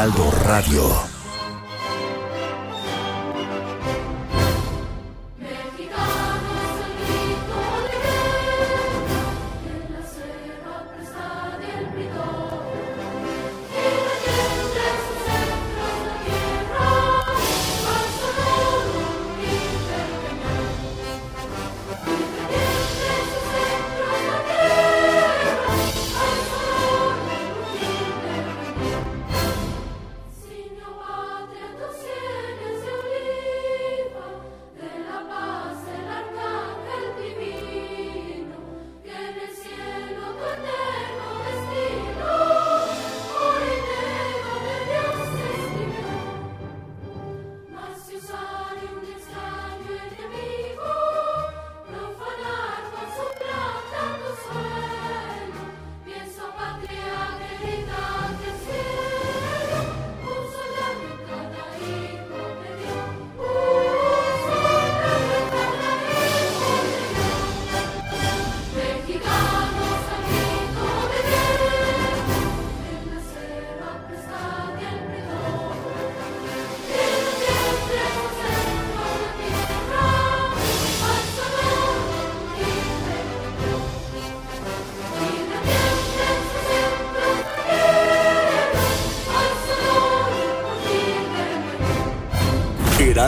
Heraldo Radio.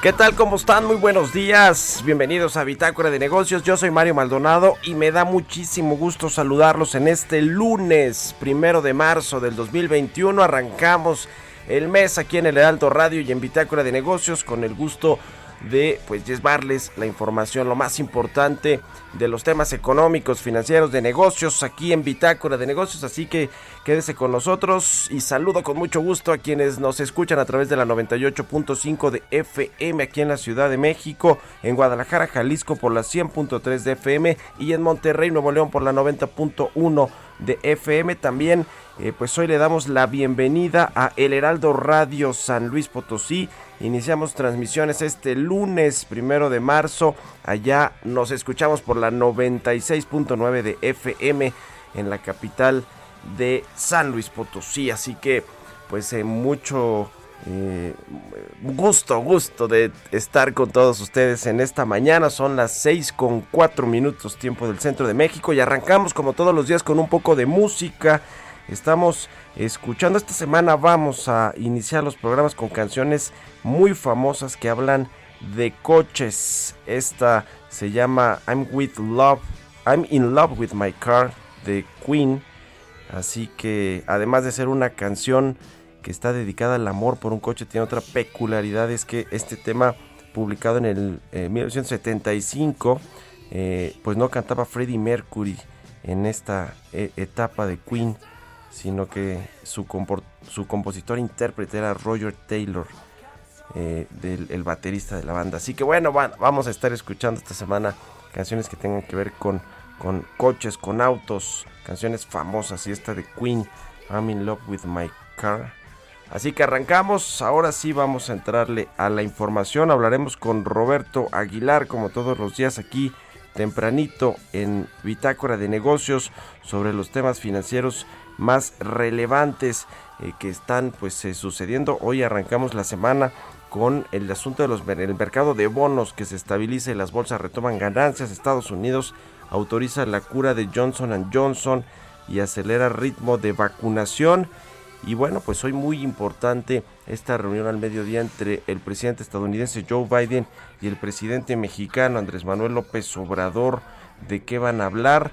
¿Qué tal? ¿Cómo están? Muy buenos días. Bienvenidos a Bitácora de Negocios. Yo soy Mario Maldonado y me da muchísimo gusto saludarlos en este lunes, primero de marzo del 2021. Arrancamos el mes aquí en el Heraldo Radio y en Bitácora de Negocios con el gusto de pues llevarles la información lo más importante de los temas económicos, financieros, de negocios aquí en Bitácora de Negocios, así que quédese con nosotros y saludo con mucho gusto a quienes nos escuchan a través de la 98.5 de FM aquí en la Ciudad de México, en Guadalajara, Jalisco por la 100.3 de FM y en Monterrey, Nuevo León por la 90.1 de FM. También eh, pues hoy le damos la bienvenida a El Heraldo Radio San Luis Potosí. Iniciamos transmisiones este lunes primero de marzo. Allá nos escuchamos por la 96.9 de FM en la capital de San Luis Potosí. Así que pues eh, mucho eh, gusto, gusto de estar con todos ustedes en esta mañana. Son las 6 con 4 minutos tiempo del centro de México y arrancamos como todos los días con un poco de música. Estamos escuchando esta semana, vamos a iniciar los programas con canciones muy famosas que hablan de coches. Esta se llama I'm with love, I'm in love with my car de Queen. Así que además de ser una canción que está dedicada al amor por un coche, tiene otra peculiaridad, es que este tema publicado en el 1975, eh, eh, pues no cantaba Freddie Mercury en esta eh, etapa de Queen sino que su, su compositor intérprete era Roger Taylor, eh, del, el baterista de la banda. Así que bueno, vamos a estar escuchando esta semana canciones que tengan que ver con, con coches, con autos, canciones famosas y esta de Queen, I'm in love with my car. Así que arrancamos, ahora sí vamos a entrarle a la información, hablaremos con Roberto Aguilar como todos los días aquí tempranito en Bitácora de Negocios sobre los temas financieros más relevantes eh, que están pues eh, sucediendo. Hoy arrancamos la semana con el asunto del el mercado de bonos que se estabiliza y las bolsas retoman ganancias. Estados Unidos autoriza la cura de Johnson Johnson y acelera ritmo de vacunación. Y bueno, pues hoy muy importante esta reunión al mediodía entre el presidente estadounidense Joe Biden y el presidente mexicano Andrés Manuel López Obrador. ¿De qué van a hablar?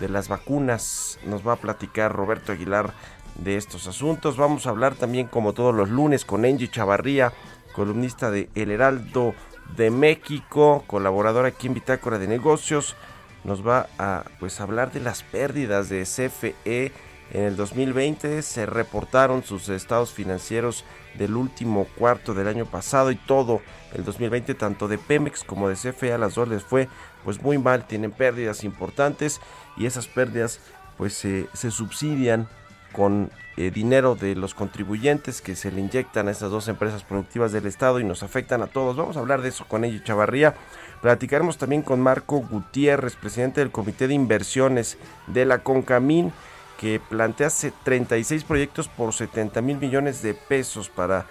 De las vacunas. Nos va a platicar Roberto Aguilar de estos asuntos. Vamos a hablar también como todos los lunes con Angie Chavarría, columnista de El Heraldo de México, colaboradora aquí en Bitácora de Negocios. Nos va a pues hablar de las pérdidas de CFE en el 2020 se reportaron sus estados financieros del último cuarto del año pasado y todo el 2020 tanto de Pemex como de CFE a las dos les fue pues muy mal, tienen pérdidas importantes y esas pérdidas pues se subsidian con eh, dinero de los contribuyentes que se le inyectan a estas dos empresas productivas del Estado y nos afectan a todos. Vamos a hablar de eso con ella Chavarría. Platicaremos también con Marco Gutiérrez, presidente del Comité de Inversiones de la CONCAMIN, que plantea 36 proyectos por 70 mil millones de pesos para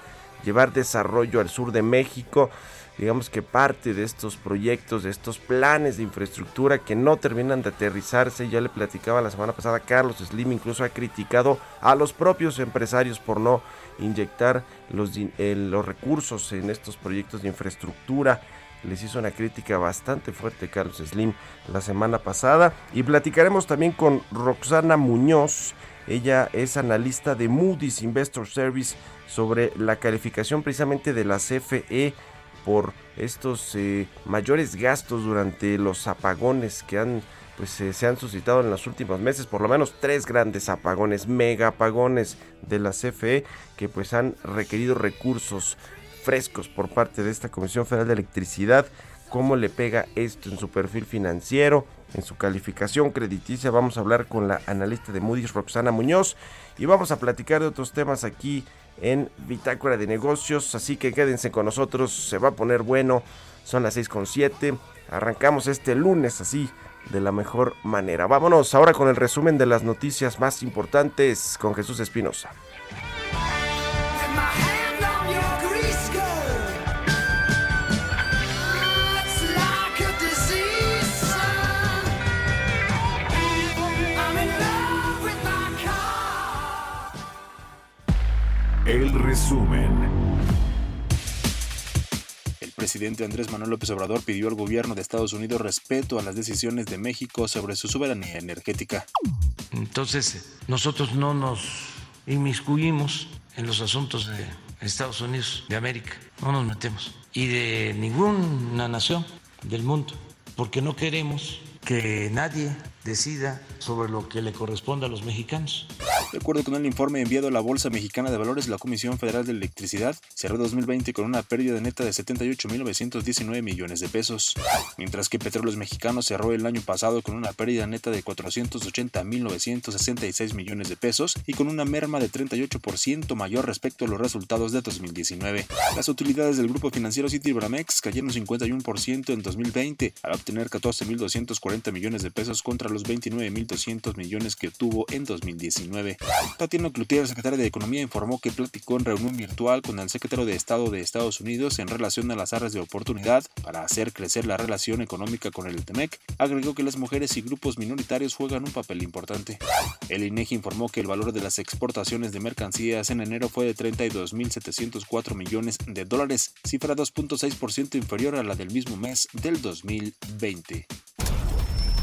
llevar desarrollo al sur de México digamos que parte de estos proyectos, de estos planes de infraestructura que no terminan de aterrizarse. Ya le platicaba la semana pasada, Carlos Slim incluso ha criticado a los propios empresarios por no inyectar los, los recursos en estos proyectos de infraestructura. Les hizo una crítica bastante fuerte Carlos Slim la semana pasada. Y platicaremos también con Roxana Muñoz. Ella es analista de Moody's Investor Service sobre la calificación precisamente de la CFE por estos eh, mayores gastos durante los apagones que han pues eh, se han suscitado en los últimos meses por lo menos tres grandes apagones mega apagones de la CFE que pues han requerido recursos frescos por parte de esta Comisión Federal de Electricidad. Cómo le pega esto en su perfil financiero en su calificación crediticia vamos a hablar con la analista de Moody's Roxana Muñoz y vamos a platicar de otros temas aquí en Bitácora de Negocios. Así que quédense con nosotros, se va a poner bueno. Son las 6 con 7. Arrancamos este lunes así de la mejor manera. Vámonos ahora con el resumen de las noticias más importantes con Jesús Espinosa. El resumen. El presidente Andrés Manuel López Obrador pidió al gobierno de Estados Unidos respeto a las decisiones de México sobre su soberanía energética. Entonces, nosotros no nos inmiscuimos en los asuntos de Estados Unidos de América, no nos metemos. y de ninguna nación del mundo, porque no queremos que nadie decida sobre lo que le corresponde a los mexicanos. De acuerdo con el informe enviado a la Bolsa Mexicana de Valores, la Comisión Federal de Electricidad cerró 2020 con una pérdida neta de 78.919 millones de pesos, mientras que Petróleos Mexicanos cerró el año pasado con una pérdida neta de 480.966 millones de pesos y con una merma de 38% mayor respecto a los resultados de 2019. Las utilidades del grupo financiero Citibanamex cayeron 51% en 2020 al obtener 14.240 millones de pesos contra los 29.200 millones que tuvo en 2019. Tatiana Cloutier, secretaria de Economía, informó que platicó en reunión virtual con el secretario de Estado de Estados Unidos en relación a las áreas de oportunidad para hacer crecer la relación económica con el TEMEC. Agregó que las mujeres y grupos minoritarios juegan un papel importante. El INEGI informó que el valor de las exportaciones de mercancías en enero fue de 32.704 millones de dólares, cifra 2.6% inferior a la del mismo mes del 2020.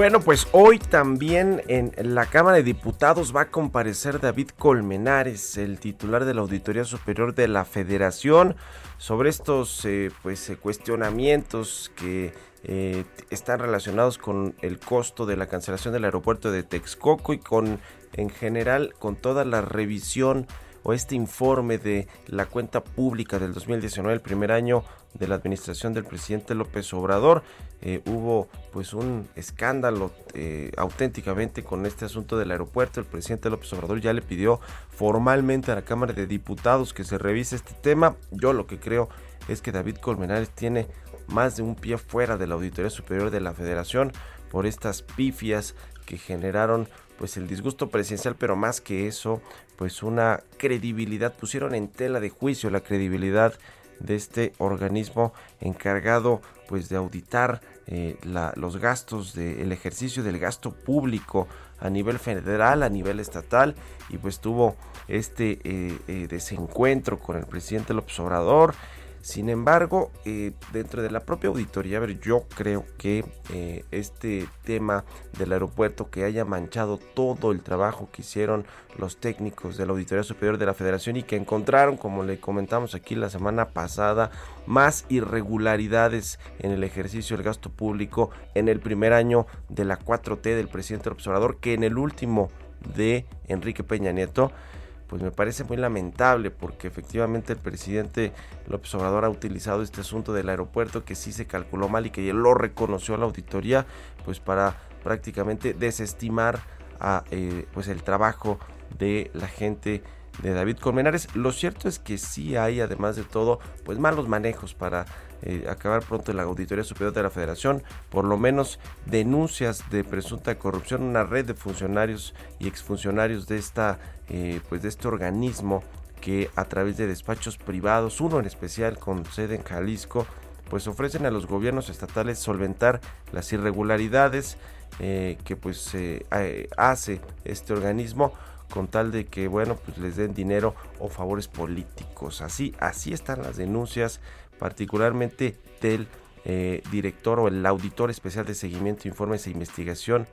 Bueno, pues hoy también en la Cámara de Diputados va a comparecer David Colmenares, el titular de la Auditoría Superior de la Federación, sobre estos eh, pues, eh, cuestionamientos que eh, están relacionados con el costo de la cancelación del aeropuerto de Texcoco y con, en general, con toda la revisión o este informe de la cuenta pública del 2019, el primer año de la administración del presidente López Obrador. Eh, hubo pues un escándalo eh, auténticamente con este asunto del aeropuerto. El presidente López Obrador ya le pidió formalmente a la Cámara de Diputados que se revise este tema. Yo lo que creo es que David Colmenares tiene más de un pie fuera de la Auditoría Superior de la Federación por estas pifias que generaron pues el disgusto presidencial, pero más que eso, pues una credibilidad, pusieron en tela de juicio la credibilidad de este organismo encargado pues de auditar eh, los gastos del ejercicio del gasto público a nivel federal, a nivel estatal y pues tuvo este eh, eh, desencuentro con el presidente López Obrador sin embargo, eh, dentro de la propia auditoría, a ver, yo creo que eh, este tema del aeropuerto que haya manchado todo el trabajo que hicieron los técnicos de la Auditoría Superior de la Federación y que encontraron, como le comentamos aquí la semana pasada, más irregularidades en el ejercicio del gasto público en el primer año de la 4T del presidente observador que en el último de Enrique Peña Nieto pues me parece muy lamentable porque efectivamente el presidente López Obrador ha utilizado este asunto del aeropuerto que sí se calculó mal y que lo reconoció la auditoría pues para prácticamente desestimar a, eh, pues el trabajo de la gente de David Colmenares. Lo cierto es que sí hay, además de todo, pues malos manejos para eh, acabar pronto en la Auditoría Superior de la Federación, por lo menos denuncias de presunta corrupción, una red de funcionarios y exfuncionarios de esta, eh, pues de este organismo que a través de despachos privados, uno en especial con sede en Jalisco, pues ofrecen a los gobiernos estatales solventar las irregularidades eh, que pues hace este organismo con tal de que bueno pues les den dinero o favores políticos. Así así están las denuncias particularmente del eh, director o el auditor especial de seguimiento informes e investigación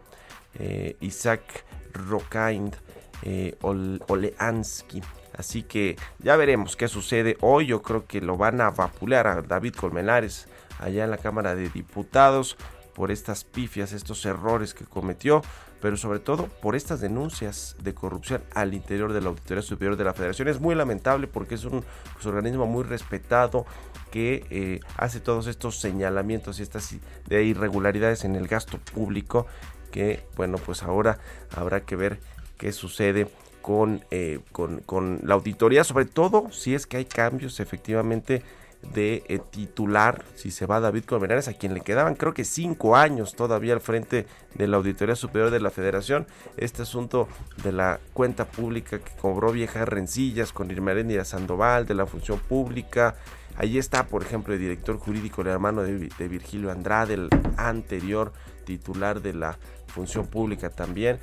eh, Isaac Rokind eh, Oleansky. Así que ya veremos qué sucede. Hoy yo creo que lo van a vapulear a David Colmenares allá en la Cámara de Diputados por estas pifias, estos errores que cometió pero sobre todo por estas denuncias de corrupción al interior de la Auditoría Superior de la Federación. Es muy lamentable porque es un pues, organismo muy respetado que eh, hace todos estos señalamientos y estas de irregularidades en el gasto público que bueno pues ahora habrá que ver qué sucede con, eh, con, con la auditoría, sobre todo si es que hay cambios efectivamente de eh, titular si se va David Colmenares, a quien le quedaban creo que cinco años todavía al frente de la Auditoría Superior de la Federación. Este asunto de la cuenta pública que cobró viejas rencillas con Irmeréndira Sandoval, de la función pública. Allí está, por ejemplo, el director jurídico, el hermano de, de Virgilio Andrade, el anterior titular de la función pública también.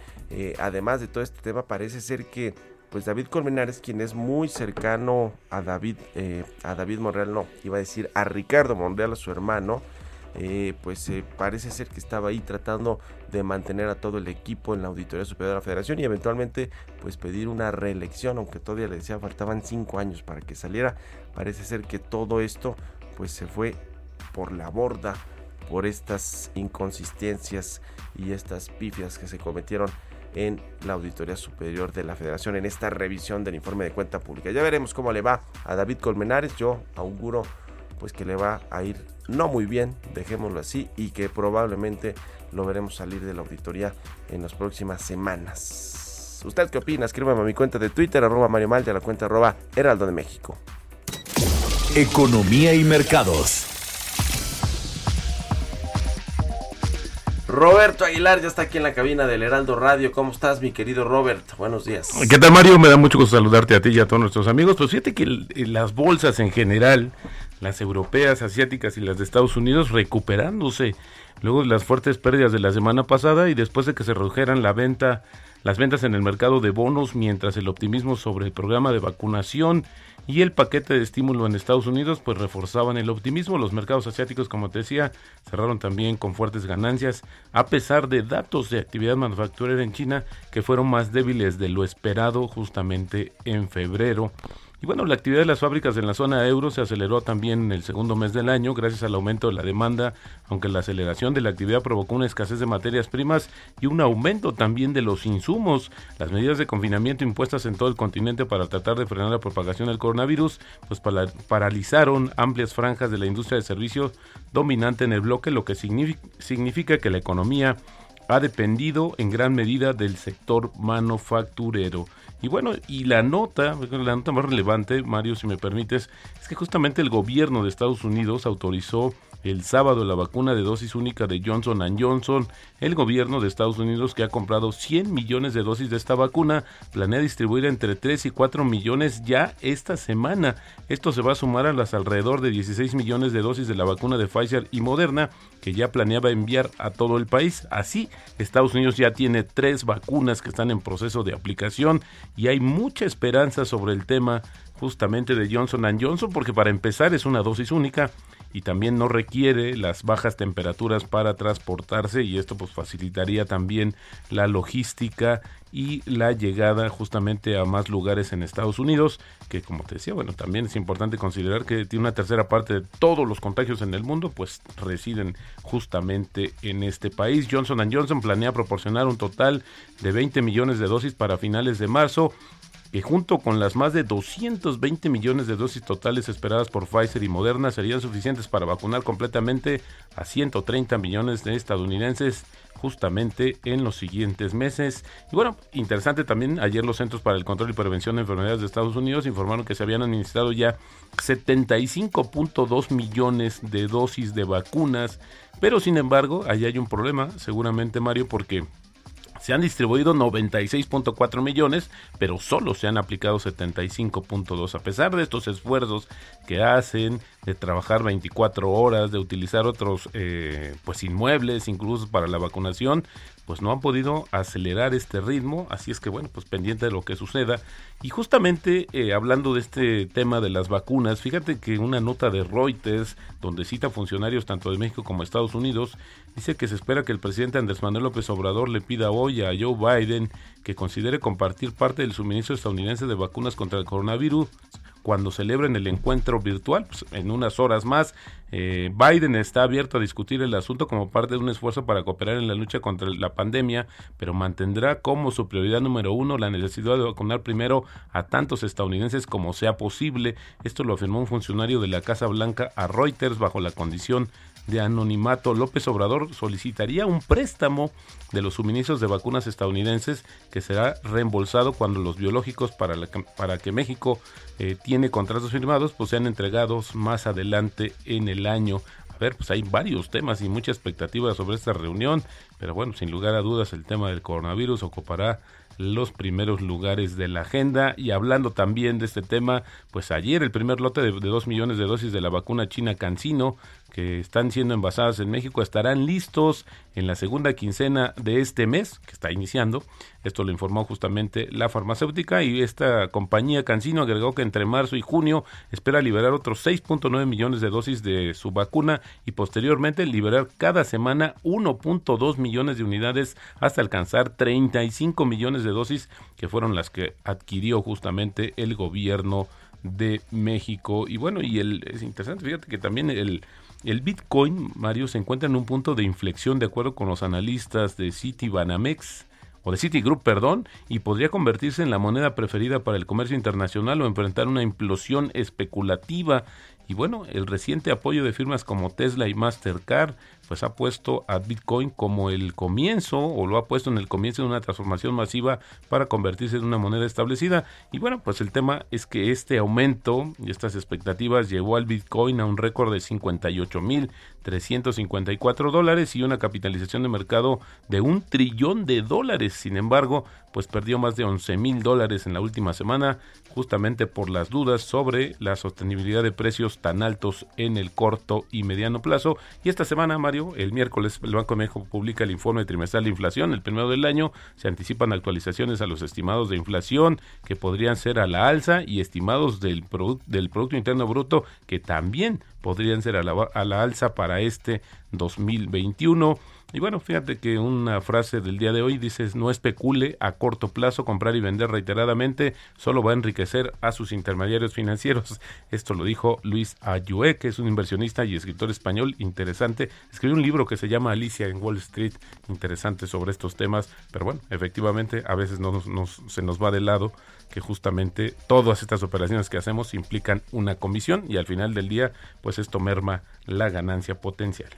además de todo este tema, parece ser que pues David Colmenares, quien es muy cercano a David, a David Monreal, no, iba a decir a Ricardo Monreal, a su hermano, eh, pues eh, parece ser que estaba ahí tratando de mantener a todo el equipo en la Auditoría Superior de la Federación y eventualmente pues pedir una reelección, aunque todavía le decía faltaban cinco años para que saliera. Parece ser que todo esto pues se fue por la borda por estas inconsistencias y estas pifias que se cometieron en la Auditoría Superior de la Federación en esta revisión del informe de cuenta pública. Ya veremos cómo le va a David Colmenares. Yo auguro pues que le va a ir no muy bien, dejémoslo así, y que probablemente lo veremos salir de la auditoría en las próximas semanas. ¿Usted qué opina? Escríbame a mi cuenta de Twitter, arroba Mario Mal, a la cuenta arroba Heraldo de México. Economía y mercados. Roberto Aguilar ya está aquí en la cabina del Heraldo Radio. ¿Cómo estás, mi querido Robert? Buenos días. ¿Qué tal, Mario? Me da mucho gusto saludarte a ti y a todos nuestros amigos. Pues fíjate que las bolsas en general las europeas, asiáticas y las de Estados Unidos recuperándose luego de las fuertes pérdidas de la semana pasada y después de que se redujeran la venta, las ventas en el mercado de bonos, mientras el optimismo sobre el programa de vacunación y el paquete de estímulo en Estados Unidos pues reforzaban el optimismo. Los mercados asiáticos, como te decía, cerraron también con fuertes ganancias, a pesar de datos de actividad manufacturera en China que fueron más débiles de lo esperado justamente en febrero. Y bueno, la actividad de las fábricas en la zona euro se aceleró también en el segundo mes del año gracias al aumento de la demanda, aunque la aceleración de la actividad provocó una escasez de materias primas y un aumento también de los insumos. Las medidas de confinamiento impuestas en todo el continente para tratar de frenar la propagación del coronavirus, pues paralizaron amplias franjas de la industria de servicios dominante en el bloque, lo que significa que la economía ha dependido en gran medida del sector manufacturero. Y bueno, y la nota, la nota más relevante, Mario, si me permites, es que justamente el gobierno de Estados Unidos autorizó el sábado la vacuna de dosis única de Johnson Johnson. El gobierno de Estados Unidos, que ha comprado 100 millones de dosis de esta vacuna, planea distribuir entre 3 y 4 millones ya esta semana. Esto se va a sumar a las alrededor de 16 millones de dosis de la vacuna de Pfizer y Moderna, que ya planeaba enviar a todo el país. Así, Estados Unidos ya tiene tres vacunas que están en proceso de aplicación y hay mucha esperanza sobre el tema justamente de Johnson Johnson, porque para empezar es una dosis única y también no requiere las bajas temperaturas para transportarse y esto pues facilitaría también la logística y la llegada justamente a más lugares en Estados Unidos, que como te decía, bueno, también es importante considerar que tiene una tercera parte de todos los contagios en el mundo, pues residen justamente en este país. Johnson Johnson planea proporcionar un total de 20 millones de dosis para finales de marzo que junto con las más de 220 millones de dosis totales esperadas por Pfizer y Moderna serían suficientes para vacunar completamente a 130 millones de estadounidenses justamente en los siguientes meses. Y bueno, interesante también, ayer los Centros para el Control y Prevención de Enfermedades de Estados Unidos informaron que se habían administrado ya 75.2 millones de dosis de vacunas, pero sin embargo, ahí hay un problema, seguramente Mario, porque se han distribuido 96.4 millones, pero solo se han aplicado 75.2. A pesar de estos esfuerzos que hacen de trabajar 24 horas, de utilizar otros eh, pues inmuebles incluso para la vacunación, pues no han podido acelerar este ritmo, así es que bueno, pues pendiente de lo que suceda. Y justamente eh, hablando de este tema de las vacunas, fíjate que una nota de Reuters, donde cita funcionarios tanto de México como Estados Unidos, dice que se espera que el presidente Andrés Manuel López Obrador le pida hoy a Joe Biden que considere compartir parte del suministro estadounidense de vacunas contra el coronavirus cuando celebren el encuentro virtual, pues, en unas horas más. Eh, Biden está abierto a discutir el asunto como parte de un esfuerzo para cooperar en la lucha contra la pandemia, pero mantendrá como su prioridad número uno la necesidad de vacunar primero a tantos estadounidenses como sea posible. Esto lo afirmó un funcionario de la Casa Blanca a Reuters bajo la condición de anonimato, López Obrador solicitaría un préstamo de los suministros de vacunas estadounidenses que será reembolsado cuando los biológicos para, para que México eh, tiene contratos firmados pues sean entregados más adelante en el año. A ver, pues hay varios temas y mucha expectativa sobre esta reunión, pero bueno, sin lugar a dudas el tema del coronavirus ocupará los primeros lugares de la agenda. Y hablando también de este tema, pues ayer el primer lote de, dos millones de dosis de la vacuna china Cancino que están siendo envasadas en México estarán listos en la segunda quincena de este mes, que está iniciando. Esto lo informó justamente la farmacéutica y esta compañía Cancino agregó que entre marzo y junio espera liberar otros 6.9 millones de dosis de su vacuna y posteriormente liberar cada semana 1.2 millones de unidades hasta alcanzar 35 millones de dosis que fueron las que adquirió justamente el gobierno de México. Y bueno, y el, es interesante, fíjate que también el, el Bitcoin, Mario, se encuentra en un punto de inflexión de acuerdo con los analistas de Citibanamex o de Citigroup, perdón, y podría convertirse en la moneda preferida para el comercio internacional o enfrentar una implosión especulativa. Y bueno, el reciente apoyo de firmas como Tesla y Mastercard pues ha puesto a Bitcoin como el comienzo o lo ha puesto en el comienzo de una transformación masiva para convertirse en una moneda establecida. Y bueno, pues el tema es que este aumento y estas expectativas llevó al Bitcoin a un récord de 58 mil 354 dólares y una capitalización de mercado de un trillón de dólares. Sin embargo, pues perdió más de 11 mil dólares en la última semana, justamente por las dudas sobre la sostenibilidad de precios tan altos en el corto y mediano plazo. Y esta semana, El miércoles, el Banco de México publica el informe trimestral de inflación, el primero del año. Se anticipan actualizaciones a los estimados de inflación que podrían ser a la alza y estimados del, del Producto Interno Bruto que también podrían ser a la, a la alza para este 2021. Y bueno, fíjate que una frase del día de hoy dice, no especule a corto plazo, comprar y vender reiteradamente solo va a enriquecer a sus intermediarios financieros. Esto lo dijo Luis Ayue, que es un inversionista y escritor español interesante. Escribió un libro que se llama Alicia en Wall Street, interesante sobre estos temas, pero bueno, efectivamente a veces no se nos va de lado que justamente todas estas operaciones que hacemos implican una comisión y al final del día pues esto merma la ganancia potencial.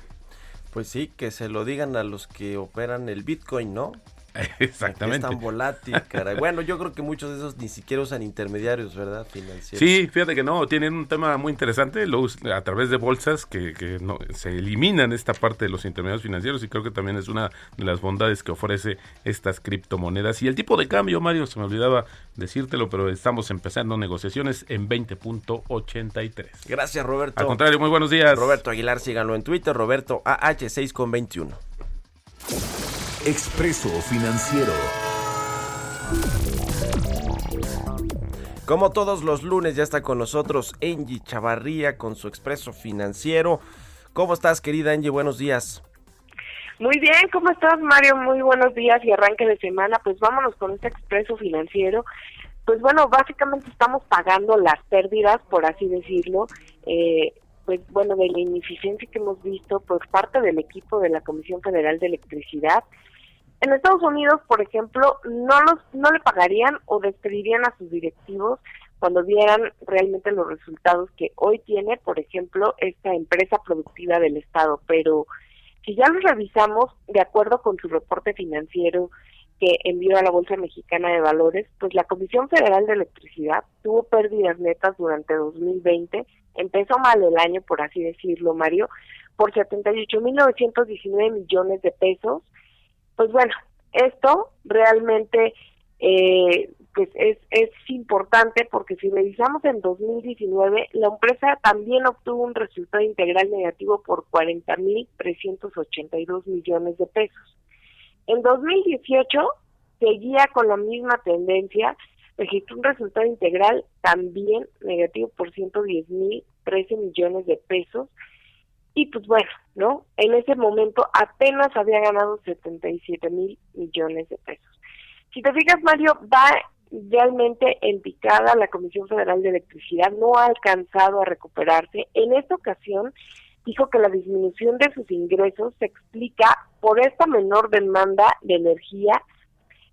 Pues sí, que se lo digan a los que operan el Bitcoin, ¿no? Exactamente. Es tan volátil, caray. Bueno, yo creo que muchos de esos ni siquiera usan intermediarios, ¿verdad? Financieros. Sí, fíjate que no, tienen un tema muy interesante lo, a través de bolsas que, que no, se eliminan esta parte de los intermediarios financieros y creo que también es una de las bondades que ofrece estas criptomonedas. Y el tipo de cambio, Mario, se me olvidaba decírtelo, pero estamos empezando negociaciones en 20.83. Gracias, Roberto. Al contrario, muy buenos días. Roberto Aguilar, síganlo en Twitter, Roberto AH6 con 21. Expreso Financiero. Como todos los lunes ya está con nosotros Angie Chavarría con su Expreso Financiero. ¿Cómo estás, querida Angie? Buenos días. Muy bien, ¿cómo estás, Mario? Muy buenos días y arranque de semana. Pues vámonos con este Expreso Financiero. Pues bueno, básicamente estamos pagando las pérdidas, por así decirlo, eh, pues bueno, de la ineficiencia que hemos visto por parte del equipo de la Comisión Federal de Electricidad en Estados Unidos, por ejemplo, no los no le pagarían o despedirían a sus directivos cuando vieran realmente los resultados que hoy tiene, por ejemplo, esta empresa productiva del Estado. Pero si ya los revisamos, de acuerdo con su reporte financiero que envió a la Bolsa Mexicana de Valores, pues la Comisión Federal de Electricidad tuvo pérdidas netas durante 2020, empezó mal el año, por así decirlo, Mario, por 78.919 millones de pesos, pues bueno, esto realmente eh, pues es, es importante porque si revisamos en 2019, la empresa también obtuvo un resultado integral negativo por 40.382 millones de pesos. En 2018 seguía con la misma tendencia, registró un resultado integral también negativo por 110.013 millones de pesos y pues bueno, ¿no? En ese momento apenas había ganado 77 mil millones de pesos. Si te fijas, Mario, va realmente en picada la Comisión Federal de Electricidad, no ha alcanzado a recuperarse. En esta ocasión dijo que la disminución de sus ingresos se explica por esta menor demanda de energía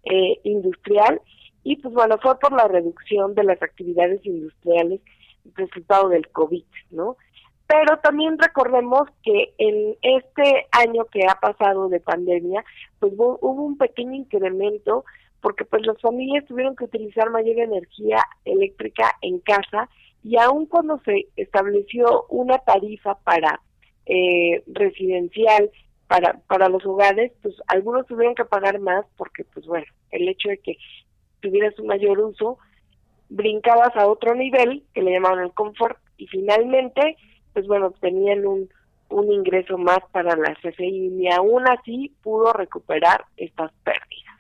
eh, industrial y pues bueno, fue por la reducción de las actividades industriales resultado del COVID, ¿no? Pero también recordemos que en este año que ha pasado de pandemia, pues hubo, un pequeño incremento porque pues las familias tuvieron que utilizar mayor energía eléctrica en casa y aun cuando se estableció una tarifa para eh, residencial para para los hogares, pues algunos tuvieron que pagar más porque pues bueno, el hecho de que tuvieras un mayor uso, brincabas a otro nivel que le llamaban el confort y finalmente pues bueno, tenían un, ingreso más para la CFE y ni aún así pudo recuperar estas pérdidas.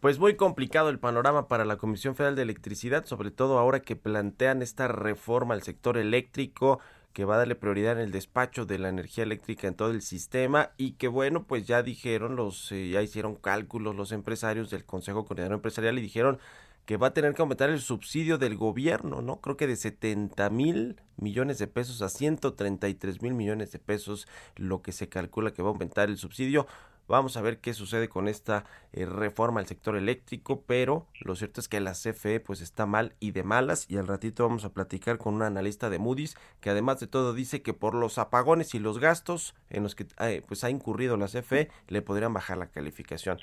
Pues muy complicado el panorama para la Comisión Federal de Electricidad, sobre todo ahora que plantean esta reforma al sector eléctrico que va a darle prioridad en el despacho de la energía eléctrica en todo el sistema y que bueno, pues ya dijeron los, eh, ya hicieron cálculos los empresarios del Consejo Coordinador Empresarial y dijeron que va a tener que aumentar el subsidio del gobierno, ¿no? Creo que de 70 mil millones de pesos a 133 mil millones de pesos, lo que se calcula que va a aumentar el subsidio. Vamos a ver qué sucede con esta eh, reforma al sector eléctrico, pero lo cierto es que la CFE pues está mal y de malas y al ratito vamos a platicar con un analista de Moody's que además de todo dice que por los apagones y los gastos en los que eh, pues ha incurrido la CFE le podrían bajar la calificación.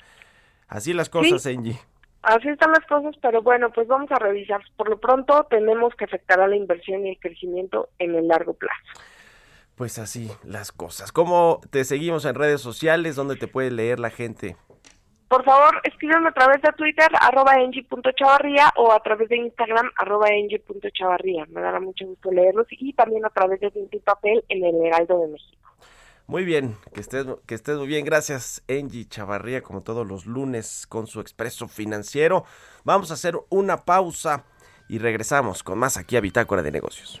Así las cosas, Angie. Así están las cosas, pero bueno, pues vamos a revisar. Por lo pronto tenemos que afectar a la inversión y el crecimiento en el largo plazo. Pues así las cosas. ¿Cómo te seguimos en redes sociales? ¿Dónde te puede leer la gente? Por favor, escríbeme a través de Twitter, arroba engie.chavarría o a través de Instagram, arroba engie.chavarría. Me dará mucho gusto leerlos y también a través de Tinto y Papel en el Heraldo de México. Muy bien, que estés, que estés muy bien. Gracias, Engie Chavarría, como todos los lunes, con su expreso financiero. Vamos a hacer una pausa y regresamos con más aquí a Bitácora de Negocios.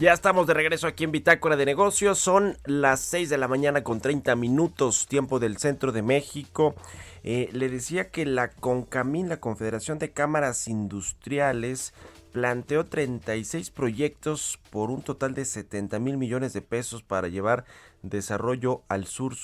Ya estamos de regreso aquí en Bitácora de Negocios. Son las 6 de la mañana con 30 minutos, tiempo del centro de México. Eh, le decía que la CONCAMIN, la Confederación de Cámaras Industriales, planteó 36 proyectos por un total de 70 mil millones de pesos para llevar desarrollo al sur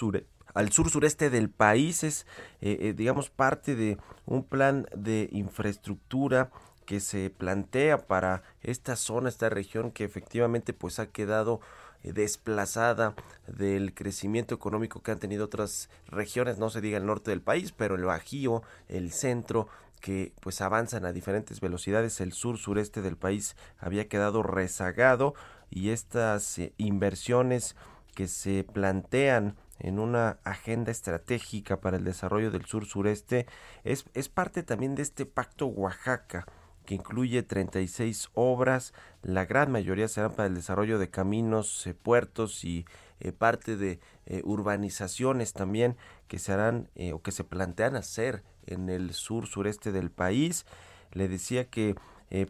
al sur sureste del país es eh, eh, digamos parte de un plan de infraestructura que se plantea para esta zona, esta región que efectivamente pues ha quedado eh, desplazada del crecimiento económico que han tenido otras regiones, no se diga el norte del país, pero el Bajío, el centro, que pues avanzan a diferentes velocidades, el sur sureste del país había quedado rezagado y estas eh, inversiones que se plantean en una agenda estratégica para el desarrollo del sur sureste es, es parte también de este pacto Oaxaca que incluye 36 obras, la gran mayoría serán para el desarrollo de caminos, eh, puertos y eh, parte de eh, urbanizaciones también que se harán o que se plantean hacer en el sur sureste del país. Le decía que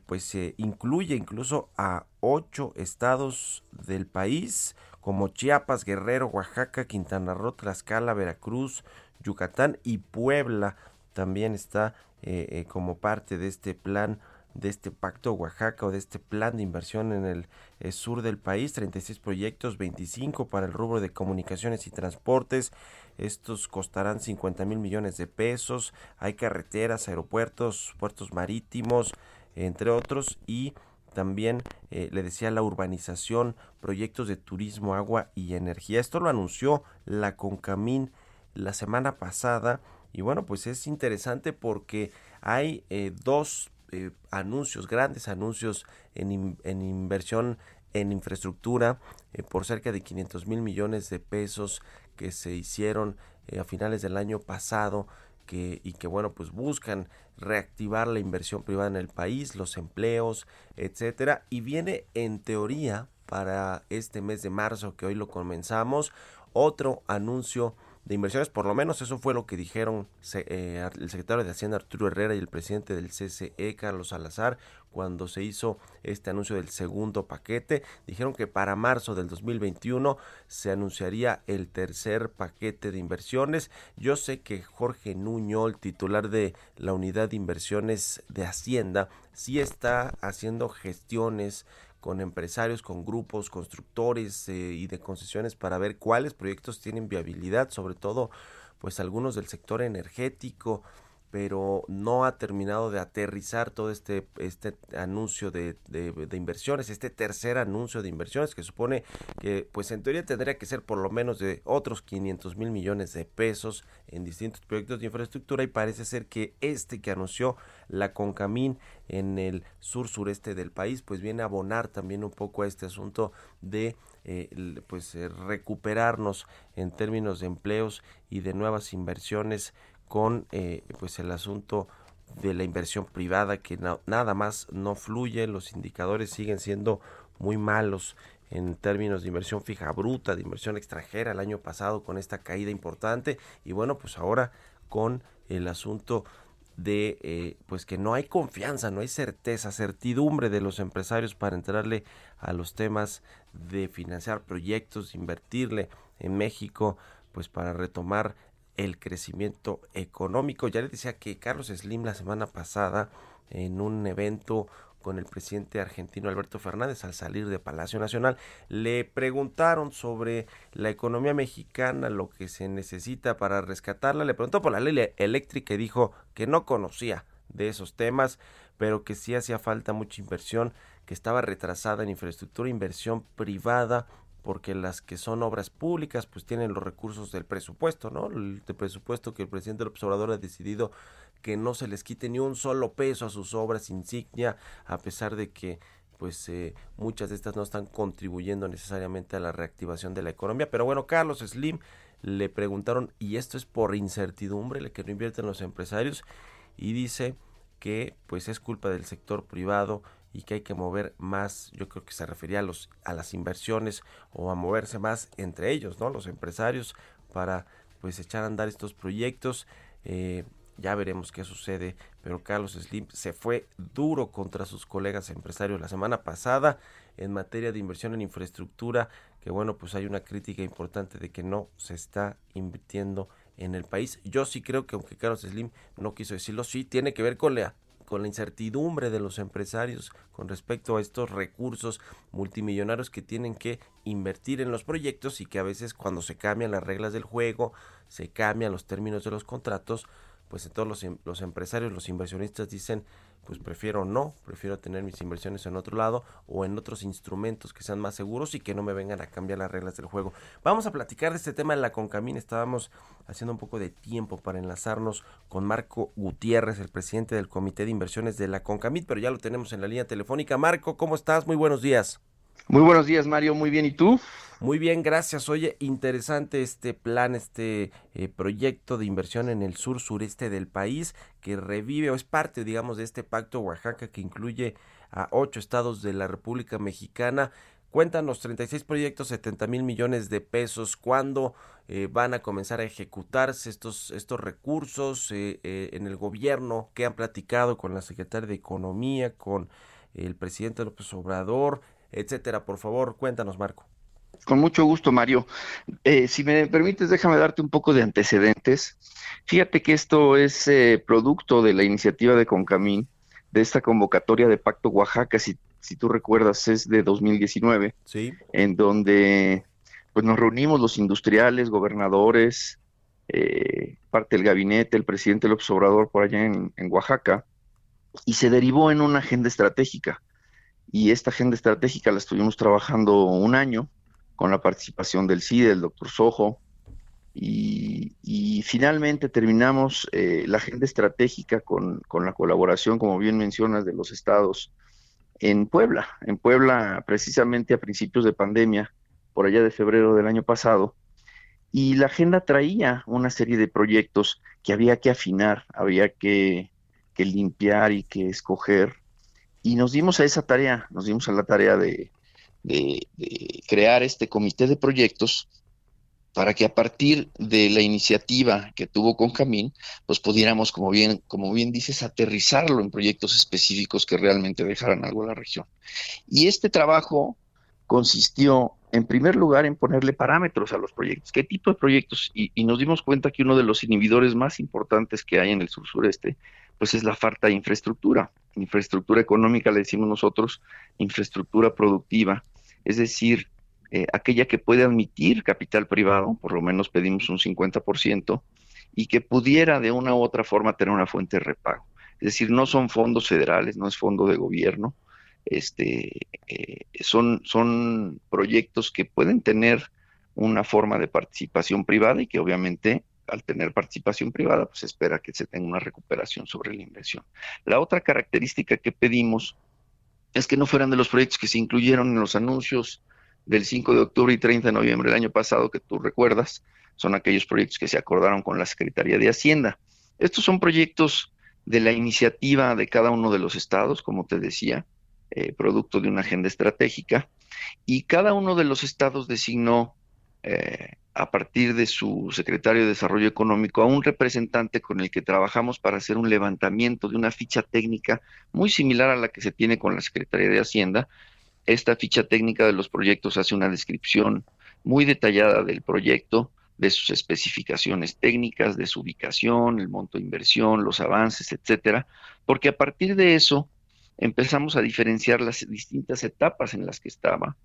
pues se incluye incluso a ocho estados del país como Chiapas, Guerrero, Oaxaca, Quintana Roo, Tlaxcala, Veracruz, Yucatán y Puebla también está eh, eh, como parte de este plan de este pacto Oaxaca o de este plan de inversión en el eh, sur del país, 36 proyectos, 25 para el rubro de comunicaciones y transportes. Estos costarán 50 mil millones de pesos. Hay carreteras, aeropuertos, puertos marítimos, entre otros, y también le decía la urbanización, proyectos de turismo, agua y energía. Esto lo anunció la Concamín la semana pasada y bueno, pues es interesante porque hay eh, dos eh, anuncios, grandes anuncios en, en inversión en infraestructura eh, por cerca de 500 mil millones de pesos que se hicieron a finales del año pasado que, y que bueno pues buscan reactivar la inversión privada en el país, los empleos, etcétera. Y viene en teoría para este mes de marzo que hoy lo comenzamos otro anuncio de inversiones, por lo menos eso fue lo que dijeron eh, el secretario de Hacienda Arturo Herrera y el presidente del CCE Carlos Salazar cuando se hizo este anuncio del segundo paquete. Dijeron que para marzo del 2021 se anunciaría el tercer paquete de inversiones. Yo sé que Jorge Nuño, el titular de la unidad de inversiones de Hacienda, sí está haciendo gestiones con empresarios, con grupos, constructores eh, y de concesiones para ver cuáles proyectos tienen viabilidad, sobre todo pues algunos del sector energético, pero no ha terminado de aterrizar todo este, este anuncio de, de, inversiones, este tercer anuncio de inversiones que supone que pues en teoría tendría que ser por lo menos de otros 500 mil millones de pesos en distintos proyectos de infraestructura y parece ser que este que anunció la Concamín en el sur sureste del país pues viene a abonar también un poco a este asunto de eh, pues eh, recuperarnos en términos de empleos y de nuevas inversiones con eh, pues el asunto de la inversión privada que nada más no fluye, los indicadores siguen siendo muy malos en términos de inversión fija bruta, de inversión extranjera el año pasado con esta caída importante y bueno pues ahora con el asunto de eh, pues que no hay confianza, no hay certeza, certidumbre de los empresarios para entrarle a los temas de financiar proyectos, invertirle en México, pues para retomar el crecimiento económico. Ya le decía que Carlos Slim la semana pasada en un evento con el presidente argentino Alberto Fernández al salir de Palacio Nacional, le preguntaron sobre la economía mexicana, lo que se necesita para rescatarla, le preguntó por la ley eléctrica y dijo que no conocía de esos temas, pero que sí hacía falta mucha inversión, que estaba retrasada en infraestructura, inversión privada, porque las que son obras públicas pues tienen los recursos del presupuesto, ¿no? El, presupuesto que el presidente del observador ha decidido que no se les quite ni un solo peso a sus obras insignia, a pesar de que pues eh, muchas de estas no están contribuyendo necesariamente a la reactivación de la economía. Pero bueno, Carlos Slim le preguntaron, ¿y esto es por incertidumbre, que no invierten los empresarios? Y dice que pues es culpa del sector privado y que hay que mover más, yo creo que se refería a, los, a las inversiones o a moverse más entre ellos, ¿no? Los empresarios para pues echar a andar estos proyectos. Eh, ya veremos qué sucede, pero Carlos Slim se fue duro contra sus colegas empresarios la semana pasada en materia de inversión en infraestructura, que bueno, pues hay una crítica importante de que no se está invirtiendo en el país. Yo sí creo que aunque Carlos Slim no quiso decirlo, sí tiene que ver con la con la incertidumbre de los empresarios con respecto a estos recursos multimillonarios que tienen que invertir en los proyectos y que a veces cuando se cambian las reglas del juego, se cambian los términos de los contratos, pues todos los, em, los empresarios, los inversionistas dicen, pues prefiero no, prefiero tener mis inversiones en otro lado o en otros instrumentos que sean más seguros y que no me vengan a cambiar las reglas del juego. Vamos a platicar de este tema en la Concamín. Estábamos haciendo un poco de tiempo para enlazarnos con Marco Gutiérrez, el presidente del Comité de Inversiones de la Concamín, pero ya lo tenemos en la línea telefónica. Marco, ¿cómo estás? Muy buenos días. Muy buenos días, Mario. Muy bien. ¿Y tú? Muy bien, gracias. Oye, interesante este plan, este eh, proyecto de inversión en el sur sureste del país que revive o es parte, digamos, de este pacto Oaxaca que incluye a ocho estados de la República Mexicana. Cuéntanos, 36 proyectos, 70 mil millones de pesos. ¿Cuándo eh, van a comenzar a ejecutarse estos, estos recursos eh, en el gobierno? ¿Qué han platicado con la secretaria de Economía, con el presidente López Obrador, etcétera? Por favor, cuéntanos, Marco. Con mucho gusto, Mario. Eh, si me permites, déjame darte un poco de antecedentes. Fíjate que esto es eh, producto de la iniciativa de Concamín, de esta convocatoria de Pacto Oaxaca, si, si tú recuerdas, es de 2019, sí. en donde pues nos reunimos los industriales, gobernadores, eh, parte del gabinete, el presidente López Obrador por allá en, en Oaxaca, y se derivó en una agenda estratégica. Y esta agenda estratégica la estuvimos trabajando un año, con la participación del CIDE, del doctor Sojo, y, finalmente terminamos eh, la agenda estratégica con, la colaboración, como bien mencionas, de los estados en Puebla. En Puebla, precisamente a principios de pandemia, por allá de febrero del año pasado, y la agenda traía una serie de proyectos que había que afinar, había que, que limpiar y que escoger. Y nos dimos a esa tarea, nos dimos a la tarea de, crear este comité de proyectos para que a partir de la iniciativa que tuvo con Camín, pues pudiéramos, como bien, como bien dices, aterrizarlo en proyectos específicos que realmente dejaran algo a la región. Y este trabajo consistió, en primer lugar, en ponerle parámetros a los proyectos. ¿Qué tipo de proyectos? Y, y nos dimos cuenta que uno de los inhibidores más importantes que hay en el sur sureste, pues es la falta de infraestructura. Infraestructura económica, le decimos nosotros, infraestructura productiva, es decir, eh, aquella que puede admitir capital privado, por lo menos pedimos un 50%, y que pudiera de una u otra forma tener una fuente de repago. Es decir, no son fondos federales, no es fondo de gobierno, este, eh, son, son proyectos que pueden tener una forma de participación privada y que obviamente al tener participación privada, pues espera que se tenga una recuperación sobre la inversión. La otra característica que pedimos es que no fueran de los proyectos que se incluyeron en los anuncios del 5 de octubre y 30 de noviembre del año pasado, que tú recuerdas, son aquellos proyectos que se acordaron con la Secretaría de Hacienda. Estos son proyectos de la iniciativa de cada uno de los estados, como te decía, eh, producto de una agenda estratégica, y cada uno de los estados designó eh, a partir de su secretario de Desarrollo Económico a un representante con el que trabajamos para hacer un levantamiento de una ficha técnica muy similar a la que se tiene con la Secretaría de Hacienda, esta ficha técnica de los proyectos hace una descripción muy detallada del proyecto, de sus especificaciones técnicas, de su ubicación, el monto de inversión, los avances, etcétera, porque a partir de eso empezamos a diferenciar las distintas etapas en las que estaba,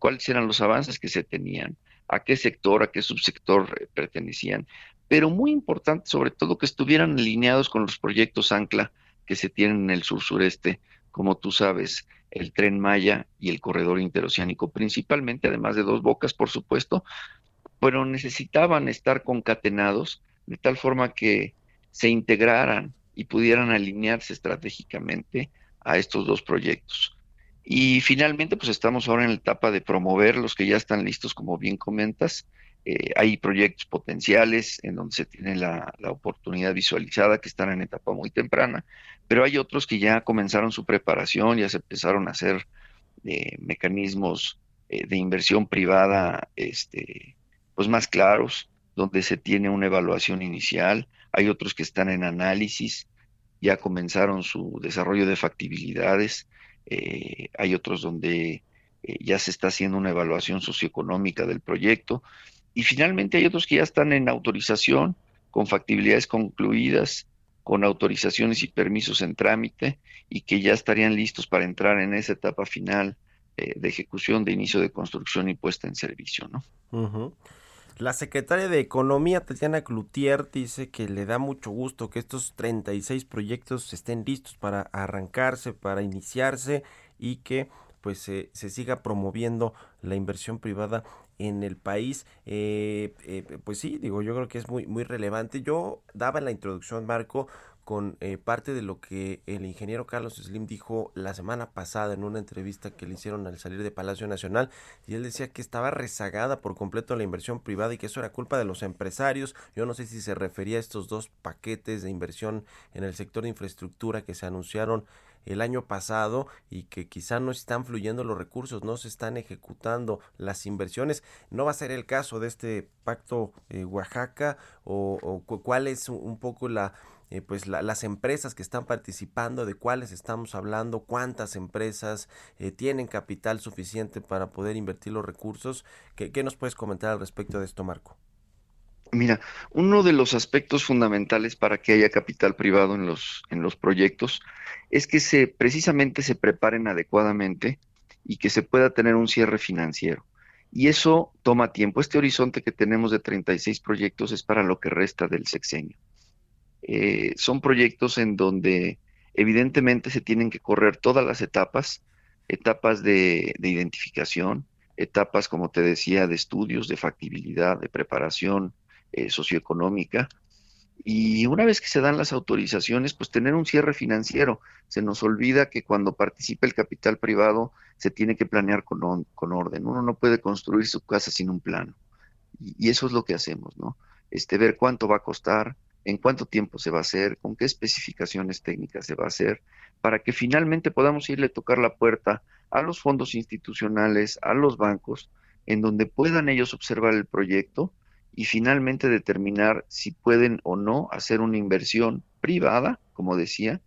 cuáles eran los avances que se tenían, a qué sector, a qué subsector eh, pertenecían, pero muy importante sobre todo que estuvieran alineados con los proyectos ancla que se tienen en el sur sureste, como tú sabes, el tren Maya y el corredor interoceánico, principalmente, además de dos bocas, por supuesto, pero necesitaban estar concatenados de tal forma que se integraran y pudieran alinearse estratégicamente a estos dos proyectos. Y finalmente, pues estamos ahora en la etapa de promover los que ya están listos, como bien comentas. Eh, hay proyectos potenciales en donde se tiene la, la, oportunidad visualizada que están en etapa muy temprana, pero hay otros que ya comenzaron su preparación, ya se empezaron a hacer eh, mecanismos eh, de inversión privada este, pues más claros, donde se tiene una evaluación inicial, hay otros que están en análisis, ya comenzaron su desarrollo de factibilidades, eh, hay otros donde ya se está haciendo una evaluación socioeconómica del proyecto, y finalmente hay otros que ya están en autorización, con factibilidades concluidas, con autorizaciones y permisos en trámite y que ya estarían listos para entrar en esa etapa final eh, de ejecución de inicio de construcción y puesta en servicio, ¿no? La secretaria de Economía, Tatiana Cloutier, dice que le da mucho gusto que estos 36 proyectos estén listos para arrancarse, para iniciarse y que pues se siga promoviendo la inversión privada en el país. Eh, eh, pues sí, digo, yo creo que es muy, muy relevante. Yo daba en la introducción, Marco, con eh, parte de lo que el ingeniero Carlos Slim dijo la semana pasada en una entrevista que le hicieron al salir de Palacio Nacional y él decía que estaba rezagada por completo la inversión privada y que eso era culpa de los empresarios. Yo no sé si se refería a estos dos paquetes de inversión en el sector de infraestructura que se anunciaron el año pasado y que quizá no están fluyendo los recursos, no se están ejecutando las inversiones. ¿No va a ser el caso de este pacto eh, Oaxaca o, cuál es un poco la... Eh, pues las empresas que están participando, de cuáles estamos hablando, cuántas empresas eh, tienen capital suficiente para poder invertir los recursos. ¿Qué, ¿Qué nos puedes comentar al respecto de esto, Marco? Mira, uno de los aspectos fundamentales para que haya capital privado en los, en los proyectos es que se precisamente se preparen adecuadamente y que se pueda tener un cierre financiero. Y eso toma tiempo. Este horizonte que tenemos de 36 proyectos es para lo que resta del sexenio. Eh, son proyectos en donde evidentemente se tienen que correr todas las etapas, etapas de, de identificación, etapas, como te decía, de estudios, de factibilidad, de preparación, eh, socioeconómica. Y una vez que se dan las autorizaciones, pues tener un cierre financiero. Se nos olvida que cuando participa el capital privado se tiene que planear con, con orden. Uno no puede construir su casa sin un plano. Y, eso es lo que hacemos, ¿no? Este, ver cuánto va a costar, en cuánto tiempo se va a hacer, con qué especificaciones técnicas se va a hacer, para que finalmente podamos irle a tocar la puerta a los fondos institucionales, a los bancos, en donde puedan ellos observar el proyecto y finalmente determinar si pueden o no hacer una inversión privada, como decía,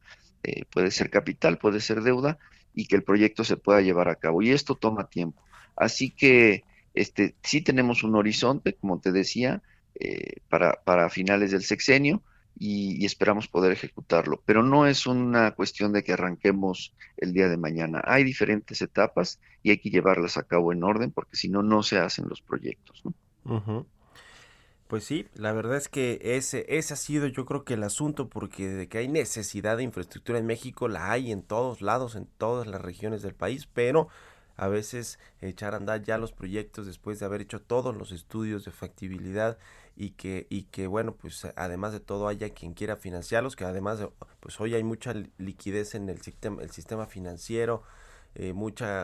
eh, puede ser capital, puede ser deuda, y que el proyecto se pueda llevar a cabo. Y esto toma tiempo. Así que este, sí tenemos un horizonte, como te decía, eh, para, para finales del sexenio, y, esperamos poder ejecutarlo. Pero no es una cuestión de que arranquemos el día de mañana. Hay diferentes etapas y hay que llevarlas a cabo en orden porque si no, no se hacen los proyectos. ¿no? Pues sí, la verdad es que ese, ese ha sido yo creo que el asunto porque de que hay necesidad de infraestructura en México la hay en todos lados, en todas las regiones del país, pero a veces echar a andar ya los proyectos después de haber hecho todos los estudios de factibilidad y que y que bueno pues además de todo haya quien quiera financiarlos que además de, pues hoy hay mucha liquidez en el sistema el sistema financiero eh, mucha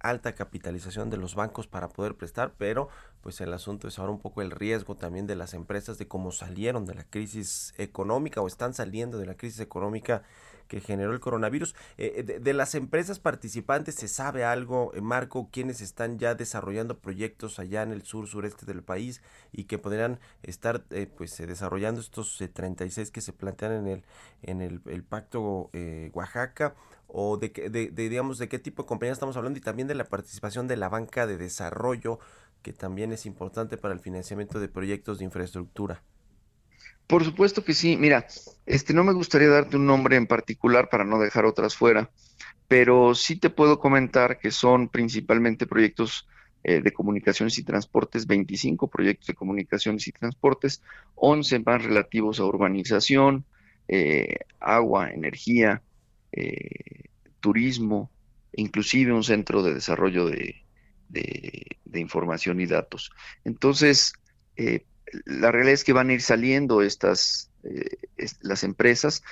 alta capitalización de los bancos para poder prestar, pero pues el asunto es ahora un poco el riesgo también de las empresas de cómo salieron de la crisis económica o están saliendo de la crisis económica que generó el coronavirus. Eh, de, las empresas participantes, ¿se sabe algo, eh, Marco, quienes están ya desarrollando proyectos allá en el sur, sureste del país y que podrían estar pues desarrollando estos 36 que se plantean en el, en el, pacto Oaxaca? o de, de, digamos de qué tipo de compañía estamos hablando y también de la participación de la banca de desarrollo que también es importante para el financiamiento de proyectos de infraestructura. Por supuesto que sí. Mira, este no me gustaría darte un nombre en particular para no dejar otras fuera, pero sí te puedo comentar que son principalmente proyectos eh, de comunicaciones y transportes, 25 proyectos de comunicaciones y transportes, 11 más relativos a urbanización, eh, agua, energía, eh, turismo, inclusive un centro de desarrollo de, información y datos. Entonces, la realidad es que van a ir saliendo estas, eh, las empresas,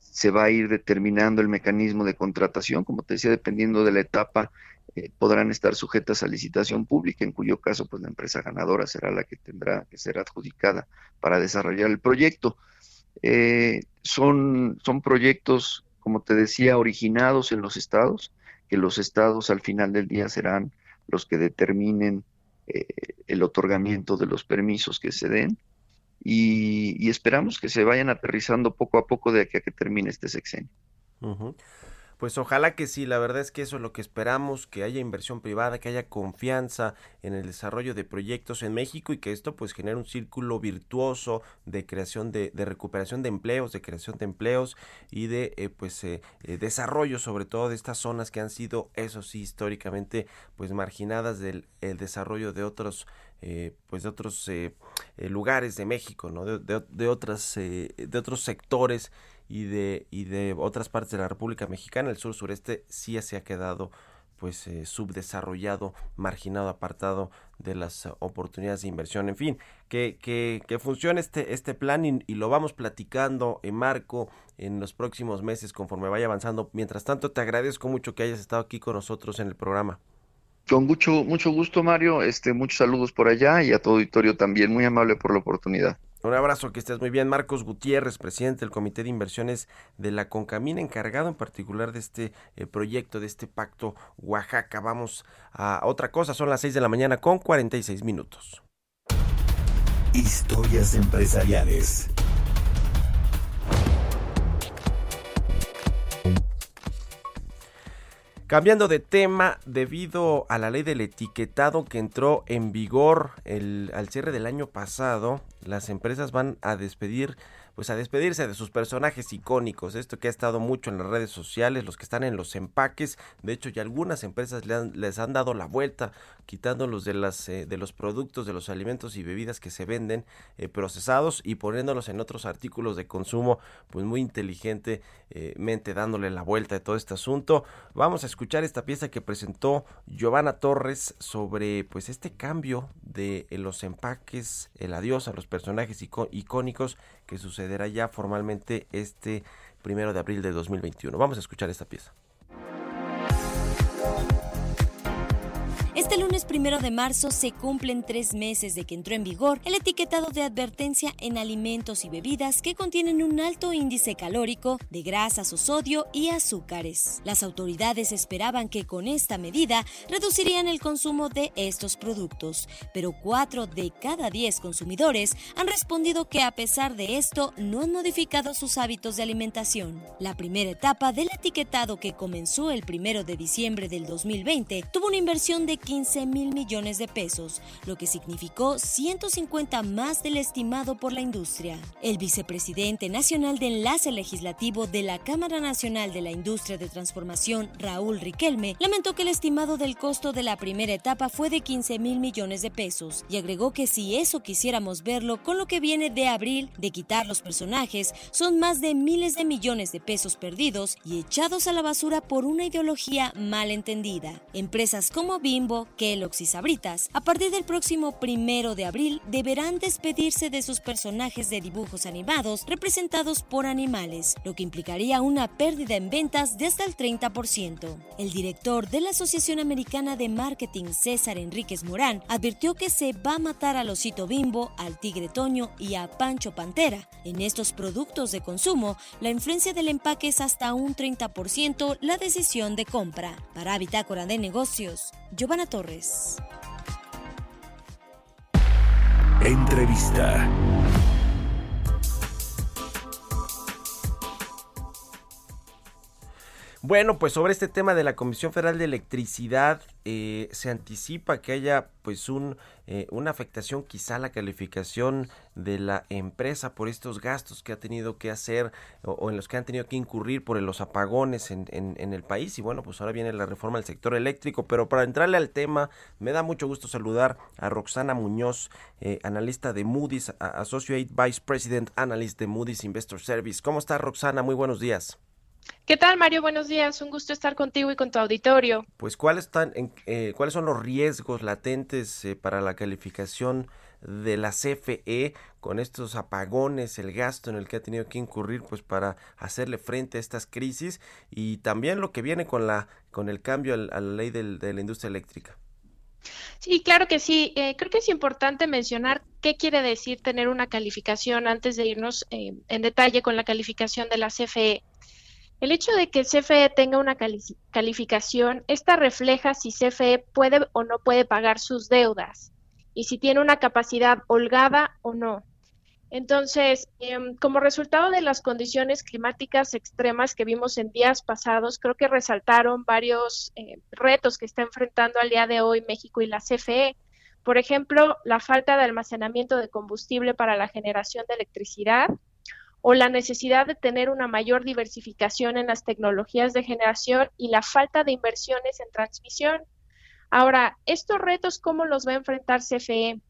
se va a ir determinando el mecanismo de contratación, como te decía, dependiendo de la etapa, podrán estar sujetas a licitación pública, en cuyo caso, pues la empresa ganadora será la que tendrá que ser adjudicada para desarrollar el proyecto. son, son proyectos como te decía, originados en los estados, que los estados al final del día serán los que determinen eh, el otorgamiento de los permisos que se den y, esperamos que se vayan aterrizando poco a poco de aquí a que termine este sexenio. Pues ojalá que sí, la verdad es que eso es lo que esperamos, que haya inversión privada, que haya confianza en el desarrollo de proyectos en México y que esto pues genere un círculo virtuoso de creación de, de recuperación de empleos, de creación de empleos y de eh, pues eh, eh, desarrollo sobre todo de estas zonas que han sido, eso sí, históricamente pues marginadas del el desarrollo de otros pues de otros lugares de México, ¿no? De, de, de otras de otros sectores y de, y de otras partes de la República Mexicana, el sur sureste sí se ha quedado pues eh, subdesarrollado, marginado, apartado de las oportunidades de inversión. En fin, que, que, que funcione este, este plan y, lo vamos platicando en marco en los próximos meses conforme vaya avanzando. Mientras tanto, te agradezco mucho que hayas estado aquí con nosotros en el programa. Con mucho, mucho gusto, Mario. Este, muchos saludos por allá y a tu auditorio también. Muy amable por la oportunidad. Un abrazo, que estés muy bien. Marcos Gutiérrez, presidente del Comité de Inversiones de la Concamina, encargado en particular de este eh, proyecto, de este pacto Oaxaca. Vamos a otra cosa, son las 6 de la mañana con 46 minutos. Historias empresariales. Cambiando de tema, debido a la ley del etiquetado que entró en vigor el, al cierre del año pasado, las empresas van a despedir pues a despedirse de sus personajes icónicos, esto que ha estado mucho en las redes sociales, los que están en los empaques, de hecho ya algunas empresas les han dado la vuelta, quitándolos de las eh, de los productos, de los alimentos y bebidas que se venden eh, procesados y poniéndolos en otros artículos de consumo, pues muy inteligentemente dándole la vuelta de todo este asunto. Vamos a escuchar esta pieza que presentó Giovanna Torres sobre pues este cambio de los empaques, el adiós a los personajes icónicos que sucederá ya formalmente este primero de abril de 2021. Vamos a escuchar esta pieza. Este lunes primero de marzo se cumplen tres meses de que entró en vigor el etiquetado de advertencia en alimentos y bebidas que contienen un alto índice calórico de grasas o sodio y azúcares. Las autoridades esperaban que con esta medida reducirían el consumo de estos productos, pero cuatro de cada diez consumidores han respondido que a pesar de esto no han modificado sus hábitos de alimentación. La primera etapa del etiquetado que comenzó el primero de diciembre del 2020 tuvo una inversión de 15 mil millones de pesos, lo que significó 150 más del estimado por la industria. El vicepresidente nacional de Enlace Legislativo de la Cámara Nacional de la Industria de Transformación, Raúl Riquelme, lamentó que el estimado del costo de la primera etapa fue de 15 mil millones de pesos y agregó que si eso quisiéramos verlo con lo que viene de abril de quitar los personajes, son más de miles de millones de pesos perdidos y echados a la basura por una ideología mal entendida. Empresas como Bimbo Kellogg's y Sabritas, a partir del próximo primero de abril deberán despedirse de sus personajes de dibujos animados representados por animales, lo que implicaría una pérdida en ventas de hasta el 30%. El director de la Asociación Americana de Marketing, César Enríquez Morán, advirtió que se va a matar al osito bimbo, al tigre toño y a Pancho Pantera. En estos productos de consumo, la influencia del empaque es hasta un 30% la decisión de compra. Para Bitácora de Negocios, Giovanna Torres. Entrevista. Bueno, pues sobre este tema de la Comisión Federal de Electricidad eh, se anticipa que haya pues un, eh, una afectación quizá a la calificación de la empresa por estos gastos que ha tenido que hacer o, en los que han tenido que incurrir por los apagones en, en, el país. Y bueno pues ahora viene la reforma del sector eléctrico pero para entrarle al tema me da mucho gusto saludar a Roxana Muñoz eh, analista de Moody's Associate Vice President Analyst de Moody's Investor Service. ¿cómo está Roxana? Muy buenos días ¿Qué tal, Mario? Buenos días. Un gusto estar contigo y con tu auditorio. Pues, ¿cuáles, están, eh, ¿cuáles son los riesgos latentes eh, para la calificación de la CFE con estos apagones, el gasto en el que ha tenido que incurrir pues para hacerle frente a estas crisis y también lo que viene con la con el cambio a la ley de la industria eléctrica? Sí, claro que sí. Eh, creo que es importante mencionar qué quiere decir tener una calificación antes de irnos en detalle con la calificación de la CFE. El hecho de que CFE tenga una calificación, esta refleja si CFE puede o no puede pagar sus deudas y si tiene una capacidad holgada o no. Entonces, em, como resultado de las condiciones climáticas extremas que vimos en días pasados, creo que resaltaron varios eh, retos que está enfrentando al día de hoy México y la CFE. Por ejemplo, la falta de almacenamiento de combustible para la generación de electricidad, o la necesidad de tener una mayor diversificación en las tecnologías de generación y la falta de inversiones en transmisión. Ahora, estos retos, ¿cómo los va a enfrentar CFE?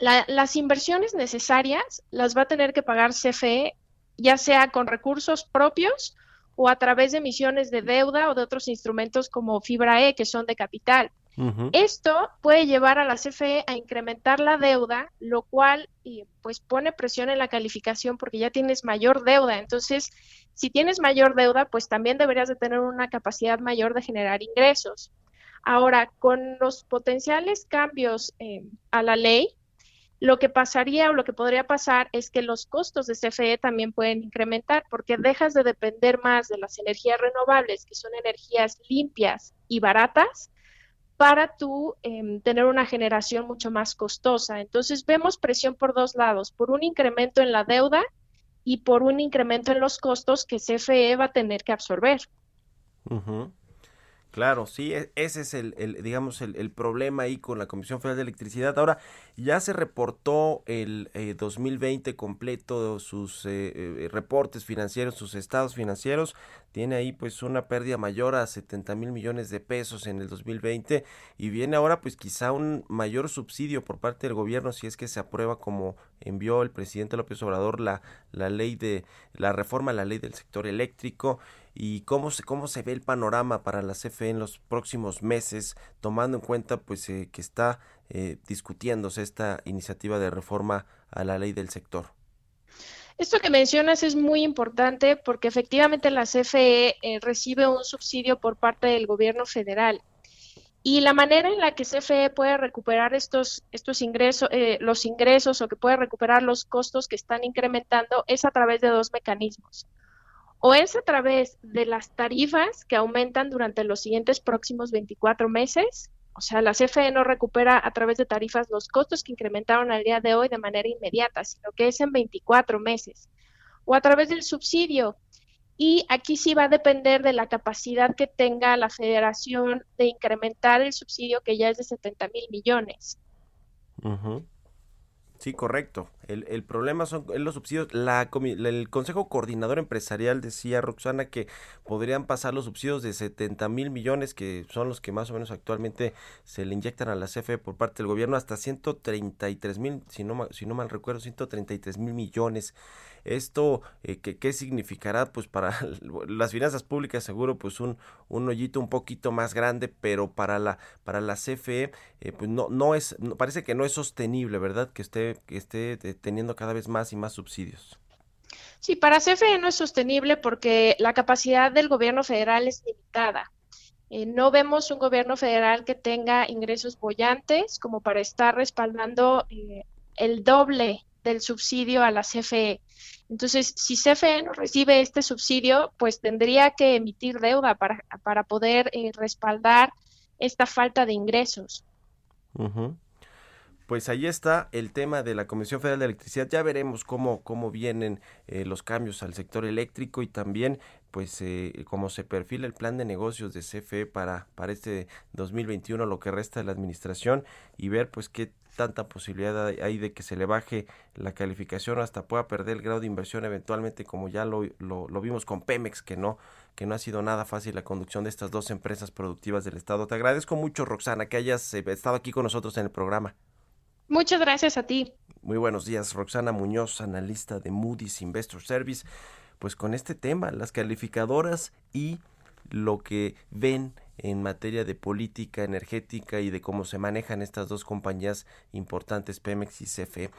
las inversiones necesarias las va a tener que pagar CFE, ya sea con recursos propios o a través de emisiones de deuda o de otros instrumentos como Fibra E, que son de capital. Esto puede llevar a la CFE a incrementar la deuda, lo cual pues pone presión en la calificación porque ya tienes mayor deuda. Entonces, si tienes mayor deuda, pues también deberías de tener una capacidad mayor de generar ingresos. Ahora, con los potenciales cambios eh, a la ley, lo que pasaría o lo que podría pasar es que los costos de CFE también pueden incrementar porque dejas de depender más de las energías renovables, que son energías limpias y baratas, para tú em, tener una generación mucho más costosa. Entonces vemos presión por dos lados, por un incremento en la deuda y por un incremento en los costos que CFE va a tener que absorber. Claro, sí, e, ese es el, digamos, el, problema ahí con la Comisión Federal de Electricidad. Ahora, ya se reportó el 2020 eh, completo, sus eh, eh, reportes financieros, sus estados financieros. Tiene ahí pues una pérdida mayor a 70 mil millones de pesos en el 2020 y viene ahora pues quizá un mayor subsidio por parte del gobierno si es que se aprueba como envió el presidente López Obrador la, la ley de la reforma a la ley del sector eléctrico y cómo se, cómo se ve el panorama para la CFE en los próximos meses, tomando en cuenta pues eh, que está eh, discutiéndose esta iniciativa de reforma a la ley del sector. Esto que mencionas es muy importante porque efectivamente la CFE eh, recibe un subsidio por parte del gobierno federal Y la manera en la que CFE puede recuperar estos, estos ingresos, eh, los ingresos o que puede recuperar los costos que están incrementando es a través de dos mecanismos. O es a través de las tarifas que aumentan durante los siguientes próximos 24 meses. O sea, la CFE no recupera a través de tarifas los costos que incrementaron al día de hoy de manera inmediata, sino que es en 24 meses. O a través del subsidio, y aquí sí va a depender de la capacidad que tenga la federación de incrementar el subsidio que ya es de 70 mil millones. Sí, correcto. El, el, problema son los subsidios. La, el Consejo Coordinador Empresarial decía, Roxana, que podrían pasar los subsidios de 70 mil millones, que son los que más o menos actualmente se le inyectan a la CFE por parte del gobierno, hasta 133 mil, si no, si no mal recuerdo, 133 mil millones. Esto, eh, ¿qué, significará? Pues para las finanzas públicas seguro pues un, un hoyito un poquito más grande, pero para la, para la CFE eh, pues no, no es, parece que no es sostenible, ¿verdad? Que esté, que esté eh, teniendo cada vez más y más subsidios. Sí, para CFE no es sostenible porque la capacidad del gobierno federal es limitada. no vemos un gobierno federal que tenga ingresos bollantes como para estar respaldando el doble del subsidio a la CFE. Entonces, si CFE no recibe este subsidio, pues tendría que emitir deuda para, para poder eh, respaldar esta falta de ingresos. Pues ahí está el tema de la Comisión Federal de Electricidad. Ya veremos cómo, cómo vienen eh, los cambios al sector eléctrico y también pues eh, cómo se perfila el plan de negocios de CFE para, para este 2021, lo que resta de la administración y ver pues qué tanta posibilidad hay de que se le baje la calificación hasta pueda perder el grado de inversión eventualmente como ya lo, lo, vimos con Pemex que no que no ha sido nada fácil la conducción de estas dos empresas productivas del estado. Te agradezco mucho Roxana que hayas eh, estado aquí con nosotros en el programa. Muchas gracias a ti. Muy buenos días, Roxana Muñoz, analista de Moody's Investor Service. Pues con este tema, las calificadoras y lo que ven en materia de política energética y de cómo se manejan estas dos compañías importantes, Pemex y CFE.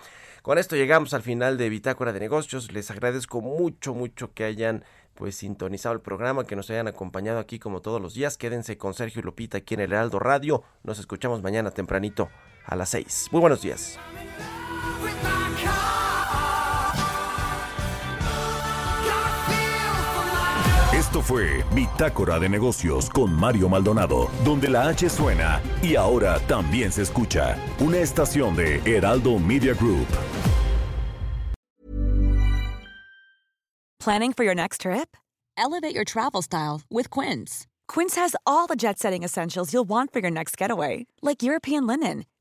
Con esto llegamos al final de Bitácora de Negocios. Les agradezco mucho, mucho que hayan pues sintonizado el programa, que nos hayan acompañado aquí como todos los días. Quédense con Sergio y Lupita aquí en el Heraldo Radio. Nos escuchamos mañana tempranito a las 6. Muy buenos días. Esto fue Bitácora de Negocios con Mario Maldonado, donde la H suena y ahora también se escucha. Una estación de Heraldo Media Group. Planning for your next trip? Elevate your travel style with Quince. Quince has all the jet setting essentials you'll want for your next getaway, like European linen,